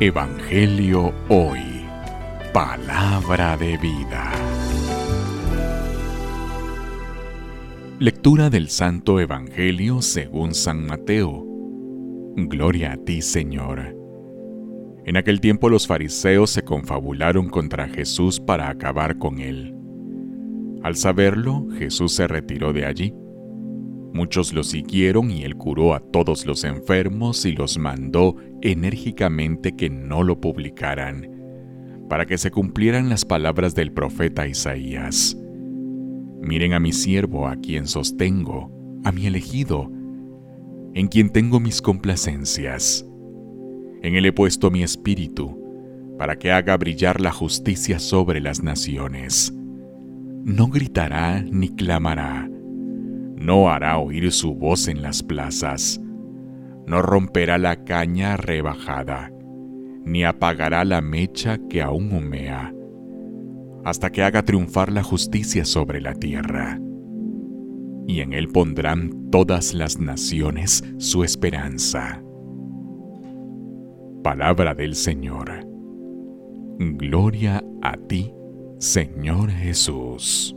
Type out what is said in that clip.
Evangelio Hoy. Palabra de vida. Lectura del Santo Evangelio según San Mateo. Gloria a ti, Señor. En aquel tiempo los fariseos se confabularon contra Jesús para acabar con él. Al saberlo, Jesús se retiró de allí. Muchos lo siguieron y él curó a todos los enfermos y los mandó enérgicamente que no lo publicaran, para que se cumplieran las palabras del profeta Isaías. Miren a mi siervo, a quien sostengo, a mi elegido, en quien tengo mis complacencias. En él he puesto mi espíritu, para que haga brillar la justicia sobre las naciones. No gritará ni clamará no hará oír su voz en las plazas, no romperá la caña rebajada, ni apagará la mecha que aún humea, hasta que haga triunfar la justicia sobre la tierra. Y en él pondrán todas las naciones su esperanza. Palabra del Señor. Gloria a ti, Señor Jesús.